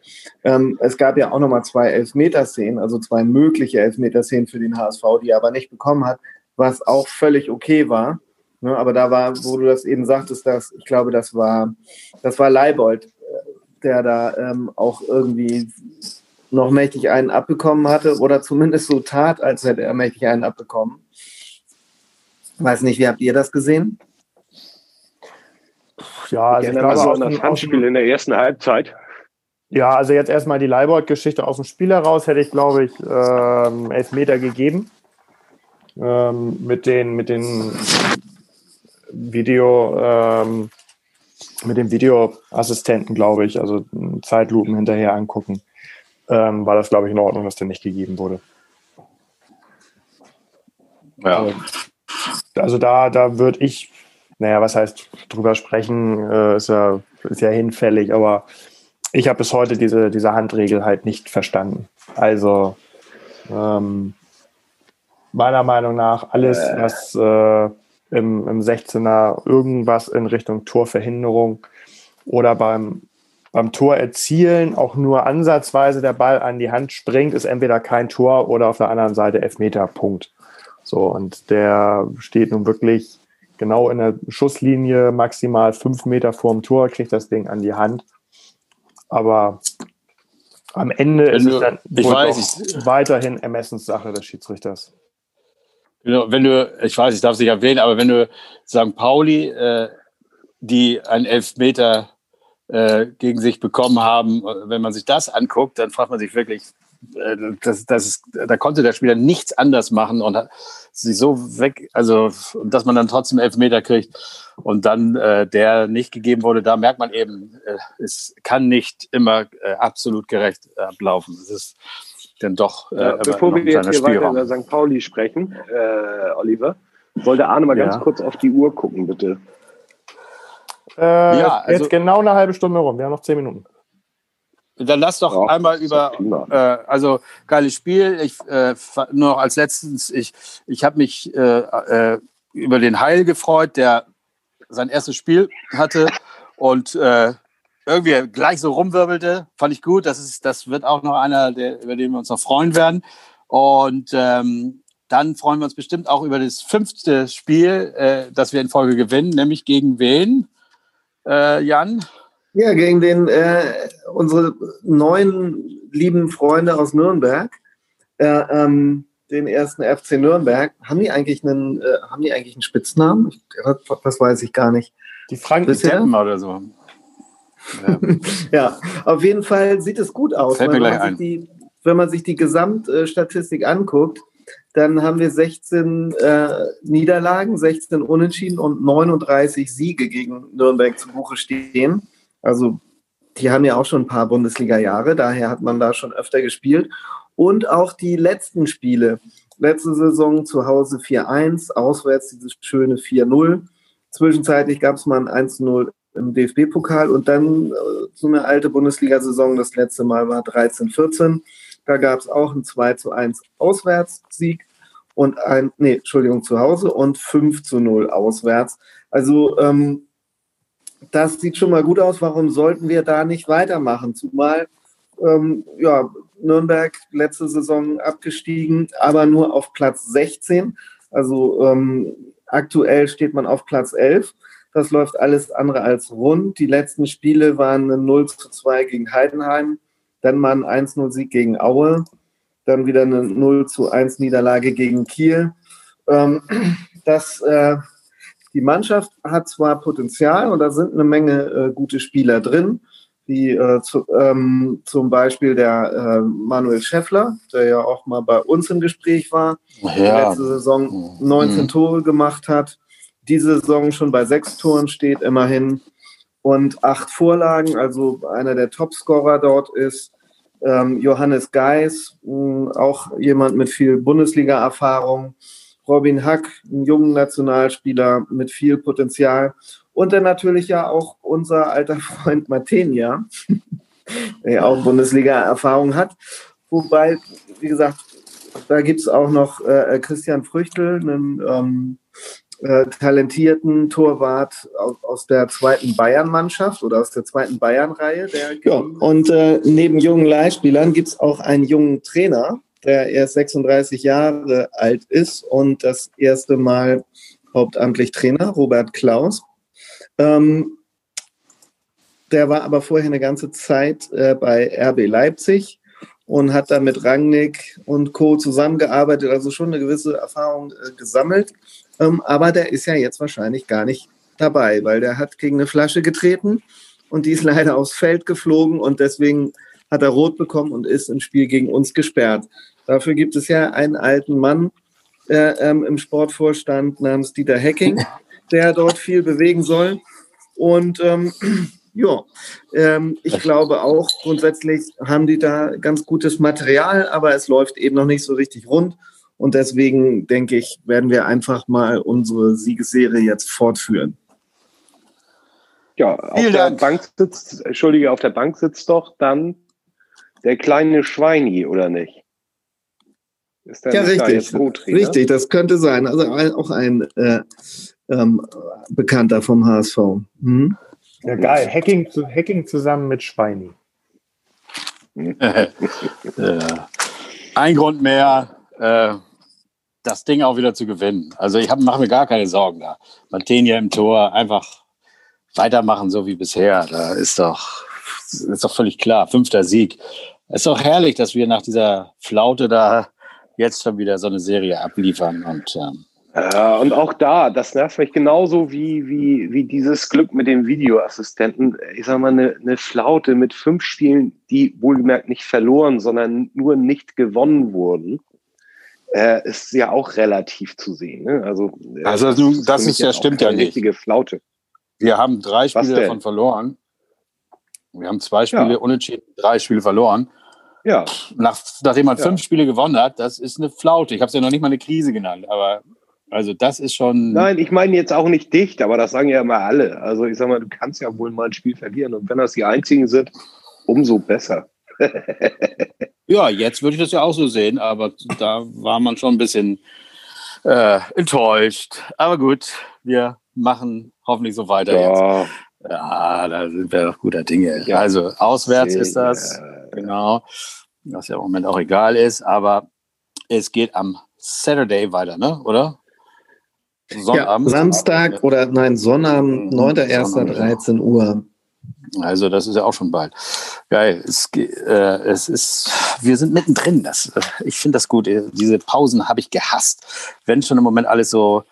Ähm, es gab ja auch nochmal zwei Elfmeterszenen, also zwei mögliche Elfmeterszenen für den HSV, die er aber nicht bekommen hat, was auch völlig okay war. Ne, aber da war, wo du das eben sagtest, dass ich glaube, das war, das war Leibold, der da ähm, auch irgendwie noch mächtig einen abbekommen hatte oder zumindest so tat, als hätte er mächtig einen abbekommen. Weiß nicht, wie habt ihr das gesehen? Ja, also ich glaube, so ein Handspiel in der ersten Halbzeit. Ja, also jetzt erstmal die Leibold-Geschichte aus dem Spiel heraus hätte ich, glaube ich, ähm, Elfmeter gegeben. Ähm, mit den, mit den Video, ähm, mit dem Videoassistenten, glaube ich, also Zeitlupen hinterher angucken, ähm, war das, glaube ich, in Ordnung, dass der nicht gegeben wurde. Ja. Also, also da, da würde ich naja, was heißt drüber sprechen, äh, ist, ja, ist ja hinfällig, aber ich habe bis heute diese, diese Handregel halt nicht verstanden. Also ähm, meiner Meinung nach alles, äh. was äh, im, im 16er irgendwas in Richtung Torverhinderung oder beim, beim Tor erzielen auch nur ansatzweise der Ball an die Hand springt, ist entweder kein Tor oder auf der anderen Seite Elfmeter, Punkt. So, und der steht nun wirklich genau in der Schusslinie, maximal fünf Meter vorm Tor, kriegt das Ding an die Hand. Aber am Ende wenn ist es dann ich weiß, weiterhin Ermessenssache des Schiedsrichters. Genau, wenn du, ich weiß, ich darf es nicht erwähnen, aber wenn du St. Pauli, äh, die einen Elfmeter äh, gegen sich bekommen haben, wenn man sich das anguckt, dann fragt man sich wirklich, äh, das, das ist, da konnte der Spieler nichts anders machen und hat sich so weg, also dass man dann trotzdem elf Meter kriegt und dann äh, der nicht gegeben wurde, da merkt man eben, äh, es kann nicht immer äh, absolut gerecht ablaufen. Es dann doch. Äh, ja, bevor wir jetzt hier Spielraum. weiter über St. Pauli sprechen, äh, Oliver, wollte Arne mal ja. ganz kurz auf die Uhr gucken, bitte. Äh, ja, also, jetzt genau eine halbe Stunde rum. Wir haben noch zehn Minuten. Dann lass doch ja, einmal über, äh, also geiles Spiel. Ich äh, nur noch als letztens, ich, ich habe mich äh, äh, über den Heil gefreut, der sein erstes Spiel hatte und äh, irgendwie gleich so rumwirbelte. Fand ich gut. Das, ist, das wird auch noch einer, der, über den wir uns noch freuen werden. Und ähm, dann freuen wir uns bestimmt auch über das fünfte Spiel, äh, das wir in Folge gewinnen, nämlich gegen wen, äh, Jan? Ja, gegen den äh, unsere neuen lieben Freunde aus Nürnberg, äh, ähm, den ersten FC Nürnberg. Haben die eigentlich einen, äh, haben die eigentlich einen Spitznamen? Ich, das weiß ich gar nicht. Die Franken oder so. Ja. ja. auf jeden Fall sieht es gut aus. Gleich ein. Die, wenn man sich die Gesamtstatistik anguckt, dann haben wir 16 äh, Niederlagen, 16 Unentschieden und 39 Siege gegen Nürnberg zu Buche stehen. Also die haben ja auch schon ein paar Bundesliga-Jahre, daher hat man da schon öfter gespielt. Und auch die letzten Spiele. Letzte Saison zu Hause 4-1, auswärts dieses schöne 4-0. Zwischenzeitlich gab es mal ein 1-0 im DFB-Pokal und dann äh, so eine alte Bundesliga-Saison, das letzte Mal war 13-14. Da gab es auch ein 2 1 Auswärtssieg und ein, nee, Entschuldigung, zu Hause und 5 0 auswärts. Also ähm, das sieht schon mal gut aus. Warum sollten wir da nicht weitermachen? Zumal ähm, ja, Nürnberg letzte Saison abgestiegen, aber nur auf Platz 16. Also ähm, aktuell steht man auf Platz 11. Das läuft alles andere als rund. Die letzten Spiele waren ein 0 zu 2 gegen Heidenheim, dann mal ein 1-0-Sieg gegen Aue, dann wieder eine 0 zu 1 Niederlage gegen Kiel. Ähm, das äh, die Mannschaft hat zwar Potenzial und da sind eine Menge äh, gute Spieler drin, wie äh, zu, ähm, zum Beispiel der äh, Manuel Scheffler, der ja auch mal bei uns im Gespräch war, ja. letzte Saison 19 mhm. Tore gemacht hat, diese Saison schon bei sechs Toren steht immerhin und acht Vorlagen, also einer der Topscorer dort ist. Ähm, Johannes Geis, mh, auch jemand mit viel Bundesliga-Erfahrung Robin Hack, einen jungen Nationalspieler mit viel Potenzial. Und dann natürlich ja auch unser alter Freund Matenia, der auch Bundesliga-Erfahrung hat. Wobei, wie gesagt, da gibt es auch noch äh, Christian Früchtel, einen ähm, äh, talentierten Torwart aus, aus der zweiten Bayern-Mannschaft oder aus der zweiten Bayern-Reihe. Ja, und äh, neben jungen Leihspielern gibt es auch einen jungen Trainer, der erst 36 Jahre alt ist und das erste Mal hauptamtlich Trainer, Robert Klaus. Ähm, der war aber vorher eine ganze Zeit äh, bei RB Leipzig und hat da mit Rangnick und Co. zusammengearbeitet, also schon eine gewisse Erfahrung äh, gesammelt. Ähm, aber der ist ja jetzt wahrscheinlich gar nicht dabei, weil der hat gegen eine Flasche getreten und die ist leider aufs Feld geflogen und deswegen hat er rot bekommen und ist im Spiel gegen uns gesperrt. Dafür gibt es ja einen alten Mann äh, ähm, im Sportvorstand namens Dieter Hecking, der dort viel bewegen soll. Und ähm, ja, ähm, ich glaube auch, grundsätzlich haben die da ganz gutes Material, aber es läuft eben noch nicht so richtig rund. Und deswegen denke ich, werden wir einfach mal unsere Siegesserie jetzt fortführen. Ja, auf Vielen der Dank. Bank sitzt, Entschuldige, auf der Bank sitzt doch dann der kleine Schweini, oder nicht? Ist der ja, richtig. Richtig, das könnte sein. Also auch ein äh, ähm, Bekannter vom HSV. Hm? Ja, geil. Hacking, Hacking zusammen mit Schweini. Ein Grund mehr, äh, das Ding auch wieder zu gewinnen. Also ich mache mir gar keine Sorgen da. Martinia im Tor, einfach weitermachen, so wie bisher. Da ist doch, ist doch völlig klar. Fünfter Sieg. Ist doch herrlich, dass wir nach dieser Flaute da jetzt schon wieder so eine Serie abliefern. Und, ähm, äh, und auch da, das nervt mich genauso wie, wie, wie dieses Glück mit dem Videoassistenten. Ich sag mal, eine, eine Flaute mit fünf Spielen, die wohlgemerkt nicht verloren, sondern nur nicht gewonnen wurden äh, ist ja auch relativ zu sehen. Ne? Also, äh, also das, ist, das ist ja stimmt ja nicht. Richtige Flaute. Wir haben drei Spiele davon verloren. Wir haben zwei Spiele ja. unentschieden, drei Spiele verloren. Ja. Nach, nachdem man ja. fünf Spiele gewonnen hat, das ist eine Flaute. Ich habe es ja noch nicht mal eine Krise genannt, aber also das ist schon. Nein, ich meine jetzt auch nicht dicht, aber das sagen ja immer alle. Also ich sag mal, du kannst ja wohl mal ein Spiel verlieren und wenn das die einzigen sind, umso besser. ja, jetzt würde ich das ja auch so sehen, aber da war man schon ein bisschen äh, enttäuscht. Aber gut, wir machen hoffentlich so weiter ja. jetzt. Ja, da sind wir doch guter Dinge. Ja. Also auswärts ist das, genau, was ja im Moment auch egal ist, aber es geht am Saturday weiter, ne? Oder? Sonnabend. Ja, Samstag oder nein, Sonnabend, 9.1.13 mhm. Uhr. Also das ist ja auch schon bald. Geil. Es, äh, es ist, wir sind mittendrin. Das, ich finde das gut. Diese Pausen habe ich gehasst. Wenn schon im Moment alles so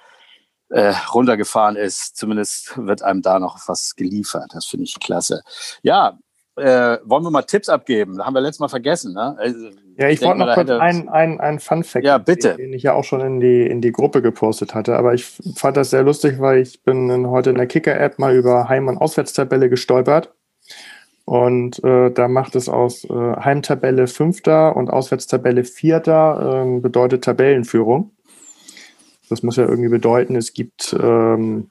äh, runtergefahren ist, zumindest wird einem da noch was geliefert. Das finde ich klasse. Ja, äh, wollen wir mal Tipps abgeben? Haben wir letztes Mal vergessen. Ne? Also, ja, ich, ich wollte noch kurz einen ein Fun-Fact, ja, bitte. den ich ja auch schon in die, in die Gruppe gepostet hatte. Aber ich fand das sehr lustig, weil ich bin in, heute in der Kicker-App mal über Heim- und Auswärtstabelle gestolpert. Und äh, da macht es aus äh, Heimtabelle Fünfter und Auswärtstabelle Vierter äh, bedeutet Tabellenführung. Das muss ja irgendwie bedeuten, es gibt ähm,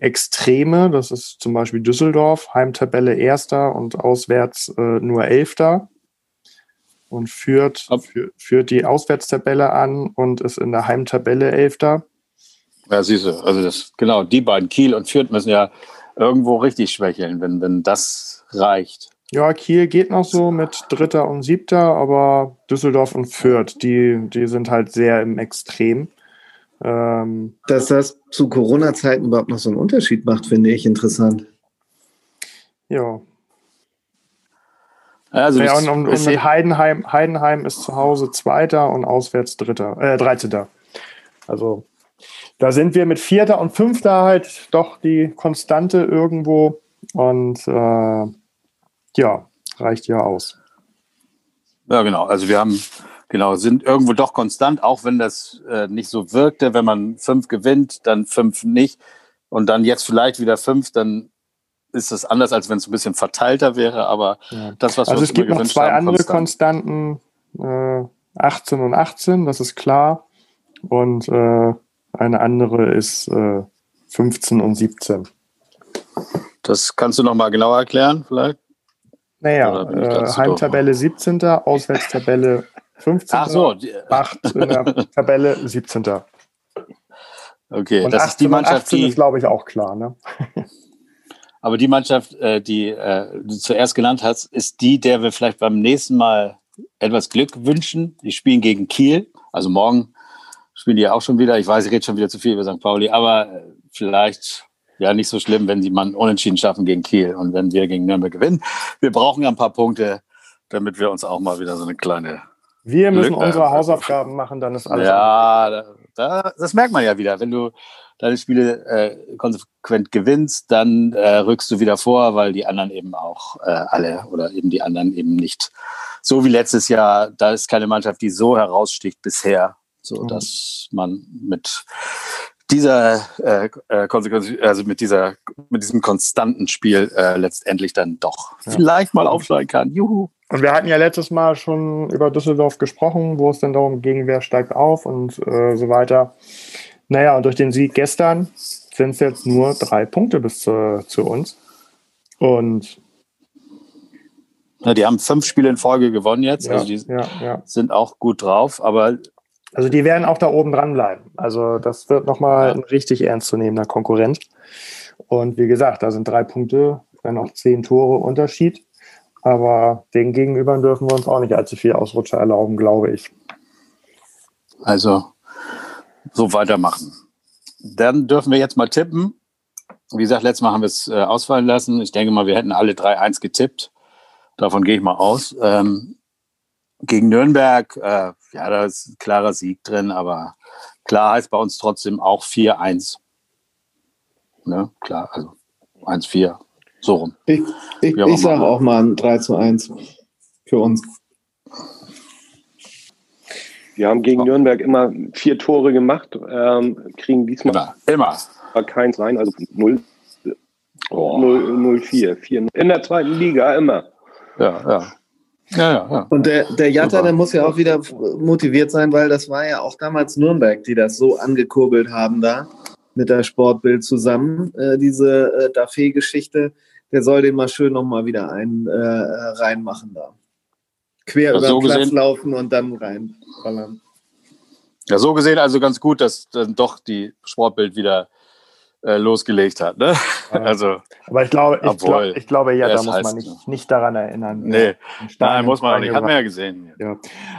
Extreme, das ist zum Beispiel Düsseldorf, Heimtabelle Erster und auswärts äh, nur Elfter und führt, führt, führt die Auswärtstabelle an und ist in der Heimtabelle Elfter. Ja, siehst du, also das, genau, die beiden, Kiel und Fürth, müssen ja irgendwo richtig schwächeln, wenn, wenn das reicht. Ja, Kiel geht noch so mit Dritter und Siebter, aber Düsseldorf und Fürth, die, die sind halt sehr im Extrem. Ähm, Dass das zu Corona-Zeiten überhaupt noch so einen Unterschied macht, finde ich interessant. Ja. Also ja, und, und, und mit Heidenheim, Heidenheim ist zu Hause Zweiter und auswärts Dritter, äh, 13. Also da sind wir mit Vierter und Fünfter halt doch die Konstante irgendwo und äh, ja, reicht ja aus. Ja, genau. Also wir haben Genau, sind irgendwo doch konstant, auch wenn das äh, nicht so wirkte. Wenn man fünf gewinnt, dann fünf nicht. Und dann jetzt vielleicht wieder fünf, dann ist das anders, als wenn es ein bisschen verteilter wäre. Aber ja. das, was also wir uns es gibt noch zwei haben, andere konstant. Konstanten, äh, 18 und 18, das ist klar. und äh, eine andere ist äh, 15 und 17. Das kannst du noch mal genauer erklären, vielleicht? Naja, äh, Heimtabelle 17., Auswärtstabelle 15. Ach so. Macht in der Tabelle 17. Okay, und das ist die Mannschaft, die. ist, glaube ich, auch klar, ne? Aber die Mannschaft, äh, die äh, du zuerst genannt hast, ist die, der wir vielleicht beim nächsten Mal etwas Glück wünschen. Die spielen gegen Kiel. Also morgen spielen die ja auch schon wieder. Ich weiß, ich rede schon wieder zu viel über St. Pauli, aber äh, vielleicht ja nicht so schlimm, wenn die Mann unentschieden schaffen gegen Kiel und wenn wir gegen Nürnberg gewinnen. Wir brauchen ja ein paar Punkte, damit wir uns auch mal wieder so eine kleine. Wir müssen Glück, unsere Hausaufgaben machen, dann ist alles. Ja, da, da, das merkt man ja wieder. Wenn du deine Spiele äh, konsequent gewinnst, dann äh, rückst du wieder vor, weil die anderen eben auch äh, alle oder eben die anderen eben nicht so wie letztes Jahr. Da ist keine Mannschaft, die so heraussticht bisher, so mhm. dass man mit dieser äh, äh, Konsequenz, also mit dieser, mit diesem konstanten Spiel äh, letztendlich dann doch ja. vielleicht mal aufsteigen kann. Juhu. Und wir hatten ja letztes Mal schon über Düsseldorf gesprochen, wo es dann darum ging, wer steigt auf und äh, so weiter. Naja, und durch den Sieg gestern sind es jetzt nur drei Punkte bis zu, zu uns. Und ja, die haben fünf Spiele in Folge gewonnen jetzt. Ja, also die ja, sind auch gut drauf, aber also die werden auch da oben dranbleiben. Also das wird nochmal ein richtig ernstzunehmender Konkurrent. Und wie gesagt, da sind drei Punkte, dann auch zehn Tore Unterschied. Aber den Gegenüber dürfen wir uns auch nicht allzu viel Ausrutscher erlauben, glaube ich. Also so weitermachen. Dann dürfen wir jetzt mal tippen. Wie gesagt, letztes Mal haben wir es äh, ausfallen lassen. Ich denke mal, wir hätten alle 3-1 getippt. Davon gehe ich mal aus. Ähm, gegen Nürnberg, äh, ja, da ist ein klarer Sieg drin, aber klar heißt bei uns trotzdem auch 4-1. Ne? Klar, also 1-4, so rum. Ich, ich, ich sage auch mal ein 3 zu 1 für uns. Wir haben gegen Nürnberg immer vier Tore gemacht, ähm, kriegen diesmal immer, immer. keins rein, also 0, oh. 0, 0 4, 4. In der zweiten Liga immer. Ja, ja. Ja, ja, ja. Und der, der Jatta, der muss ja auch wieder motiviert sein, weil das war ja auch damals Nürnberg, die das so angekurbelt haben da mit der Sportbild zusammen. Äh, diese äh, Dafé-Geschichte, der soll den mal schön nochmal wieder einen äh, reinmachen da. Quer ja, über so den Platz gesehen, laufen und dann reinballern. Ja, so gesehen also ganz gut, dass dann doch die Sportbild wieder äh, losgelegt hat. Ne? Ja. Also, Aber ich glaube, ich, glaub, ich glaube, ja, da muss man nicht, nicht daran erinnern. Nee, nein, muss man auch nicht. Hat man ja gesehen. Ja.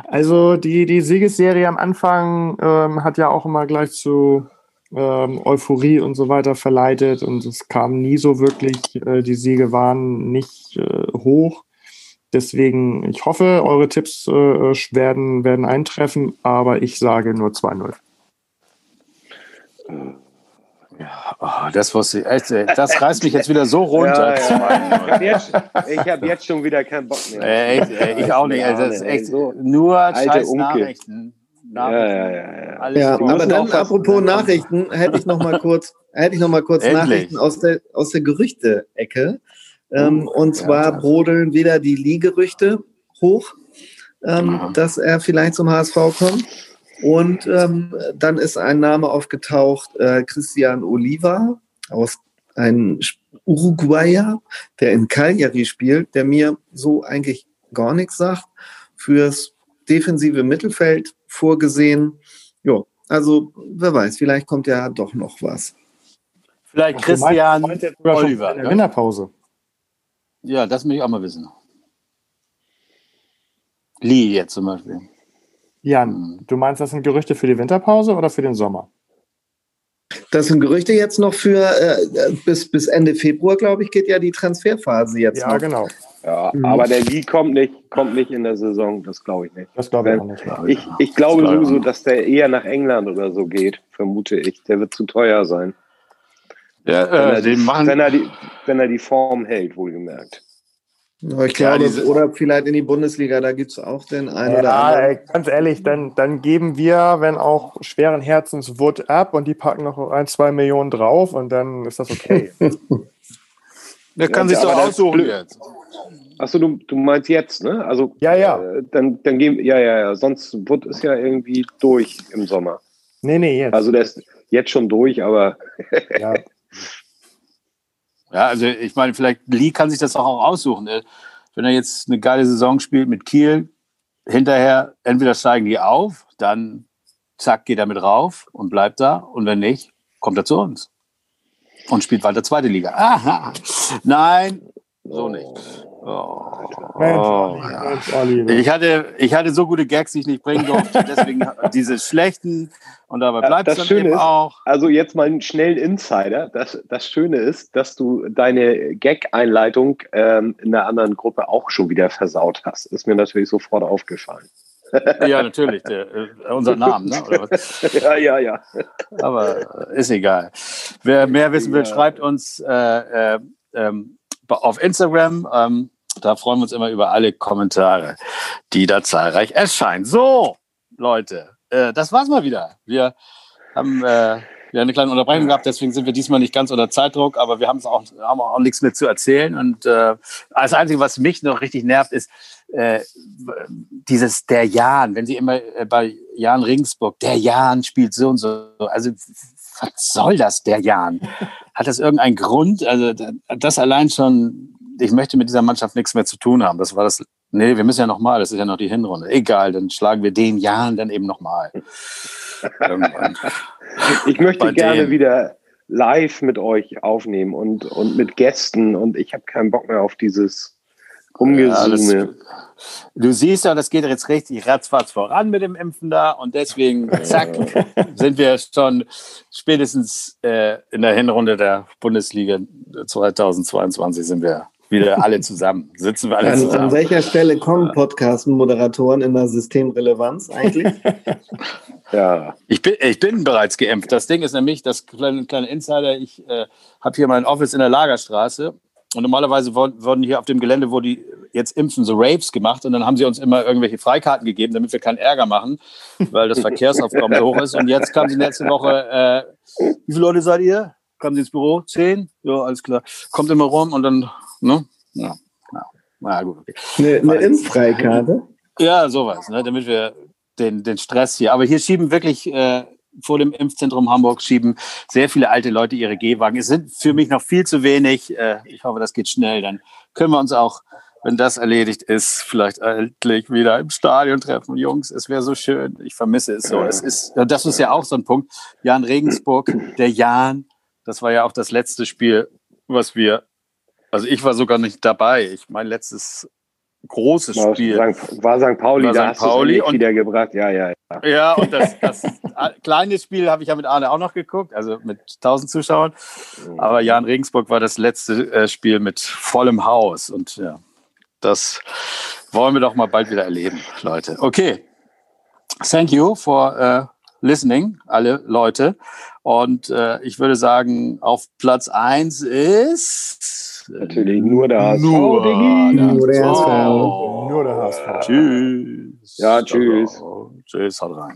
Also die, die Siegesserie am Anfang ähm, hat ja auch immer gleich zu ähm, Euphorie und so weiter verleitet und es kam nie so wirklich, äh, die Siege waren nicht äh, hoch. Deswegen, ich hoffe, eure Tipps äh, werden, werden eintreffen, aber ich sage nur 2-0. Ja, oh, das wusste ich. Das reißt mich jetzt wieder so runter. Ja, ja. ich habe jetzt schon wieder keinen Bock mehr. Äh, echt, äh, ich auch nicht. Also, das ist echt so nur scheiß Unke. Nachrichten. Nachrichten. Ja, ja, ja. ja aber dann, apropos Nachrichten, hätte ich noch mal kurz, hätte ich noch mal kurz Nachrichten aus der, aus der Gerüchte-Ecke. Ähm, und zwar brodeln wieder die Lie-Gerüchte hoch, ähm, dass er vielleicht zum HSV kommt. Und ähm, dann ist ein Name aufgetaucht, äh, Christian Oliva, aus ein Uruguayer, der in Cagliari spielt, der mir so eigentlich gar nichts sagt. Fürs defensive Mittelfeld vorgesehen. Ja, also wer weiß, vielleicht kommt ja doch noch was. Vielleicht Ach, Christian Oliver. In der Winterpause. Ja, das möchte ich auch mal wissen. Lee jetzt zum Beispiel. Jan, hm. du meinst, das sind Gerüchte für die Winterpause oder für den Sommer? Das sind Gerüchte jetzt noch für äh, bis, bis Ende Februar, glaube ich, geht ja die Transferphase jetzt. Ja, noch. genau. Ja, mhm. aber der Lee kommt nicht, kommt nicht in der Saison, das glaube ich nicht. Das glaube ich auch nicht. Ich, ich glaube das sowieso, dass der eher nach England oder so geht, vermute ich. Der wird zu teuer sein. Ja, äh, wenn, er die, wenn, er die, wenn er die Form hält, wohlgemerkt. Ich glaube, ja, oder vielleicht in die Bundesliga, da gibt es auch den einen ja, oder anderen. Ganz ehrlich, dann, dann geben wir, wenn auch schweren Herzens, Wood ab und die packen noch ein, zwei Millionen drauf und dann ist das okay. Der kann ja, sich doch aussuchen jetzt. Achso, du, du meinst jetzt, ne? Also, ja, ja. Äh, dann, dann gehen ja, ja, ja. Sonst Wood ist ja irgendwie durch im Sommer. Nee, nee, jetzt. Also der ist jetzt schon durch, aber. ja. ja, also ich meine, vielleicht Lee kann sich das auch aussuchen. Ne? Wenn er jetzt eine geile Saison spielt mit Kiel, hinterher entweder steigen die auf, dann zack, geht er mit rauf und bleibt da. Und wenn nicht, kommt er zu uns und spielt weiter zweite Liga. Aha. Nein, so nicht. Oh. Oh, ich, hatte, ich hatte so gute Gags, die ich nicht bringen durfte. Deswegen diese schlechten. Und dabei bleibt es dann Schöne eben auch. also jetzt mal einen schnellen Insider. Das, das Schöne ist, dass du deine Gag-Einleitung ähm, in der anderen Gruppe auch schon wieder versaut hast. Ist mir natürlich sofort aufgefallen. Ja, natürlich, der, äh, unser Name, ne? ja, ja, ja. Aber ist egal. Wer mehr wissen will, ja. schreibt uns äh, äh, ähm, auf Instagram. Ähm, da freuen wir uns immer über alle Kommentare, die da zahlreich erscheinen. So, Leute, äh, das war's mal wieder. Wir haben äh, wir eine kleine Unterbrechung gehabt, deswegen sind wir diesmal nicht ganz unter Zeitdruck, aber wir haben auch, haben auch nichts mehr zu erzählen. Und äh, das Einzige, was mich noch richtig nervt, ist äh, dieses der Jan, wenn sie immer äh, bei Jan Ringsburg, der Jan spielt so und so. Also was soll das, der Jan? Hat das irgendeinen Grund? Also das allein schon, ich möchte mit dieser Mannschaft nichts mehr zu tun haben. Das war das, nee, wir müssen ja nochmal, das ist ja noch die Hinrunde. Egal, dann schlagen wir den Jan dann eben nochmal. Ich möchte gerne denen. wieder live mit euch aufnehmen und, und mit Gästen und ich habe keinen Bock mehr auf dieses Rumgesume. Ja, du siehst ja, das geht jetzt richtig ratzfatz voran mit dem Impfen da und deswegen, zack, sind wir schon spätestens äh, in der Hinrunde der Bundesliga 2022 sind wir wieder alle zusammen. Sitzen wir alle an, zusammen. An welcher Stelle kommen Podcast-Moderatoren in der Systemrelevanz eigentlich? ja. Ich bin, ich bin bereits geimpft. Das Ding ist nämlich, das kleine, kleine Insider, ich äh, habe hier mein Office in der Lagerstraße und normalerweise wurden hier auf dem Gelände, wo die jetzt impfen, so Raves gemacht. Und dann haben sie uns immer irgendwelche Freikarten gegeben, damit wir keinen Ärger machen, weil das Verkehrsaufkommen so hoch ist. Und jetzt kam sie letzte Woche, äh, wie viele Leute seid ihr? Kamen sie ins Büro? Zehn? Ja, alles klar. Kommt immer rum und dann, ne? Ja, ja. Na gut. Okay. Eine, eine Impffreikarte? Ja, sowas, ne? damit wir den, den Stress hier. Aber hier schieben wirklich äh, vor dem Impfzentrum Hamburg schieben sehr viele alte Leute ihre Gehwagen. Es sind für mich noch viel zu wenig. Äh, ich hoffe, das geht schnell. Dann können wir uns auch, wenn das erledigt ist, vielleicht endlich wieder im Stadion treffen. Jungs, es wäre so schön. Ich vermisse es so. Es ist, das ist ja auch so ein Punkt. Jan Regensburg, der Jan, das war ja auch das letzte Spiel, was wir, also ich war sogar nicht dabei. Ich mein letztes großes war Spiel. St. War St. Pauli, war da St. Pauli und wiedergebracht, ja, ja. Ja, ja und das, das kleine Spiel habe ich ja mit Arne auch noch geguckt, also mit 1000 Zuschauern. Aber Jan Regensburg war das letzte äh, Spiel mit vollem Haus und ja, das wollen wir doch mal bald wieder erleben, Leute. Okay, thank you for uh, listening, alle Leute. Und äh, ich würde sagen, auf Platz 1 ist. Natürlich nur der HSV. Nur, nur der HSV. Nur der HSV. Tschüss. Ja, tschüss. Tschüss, haut rein.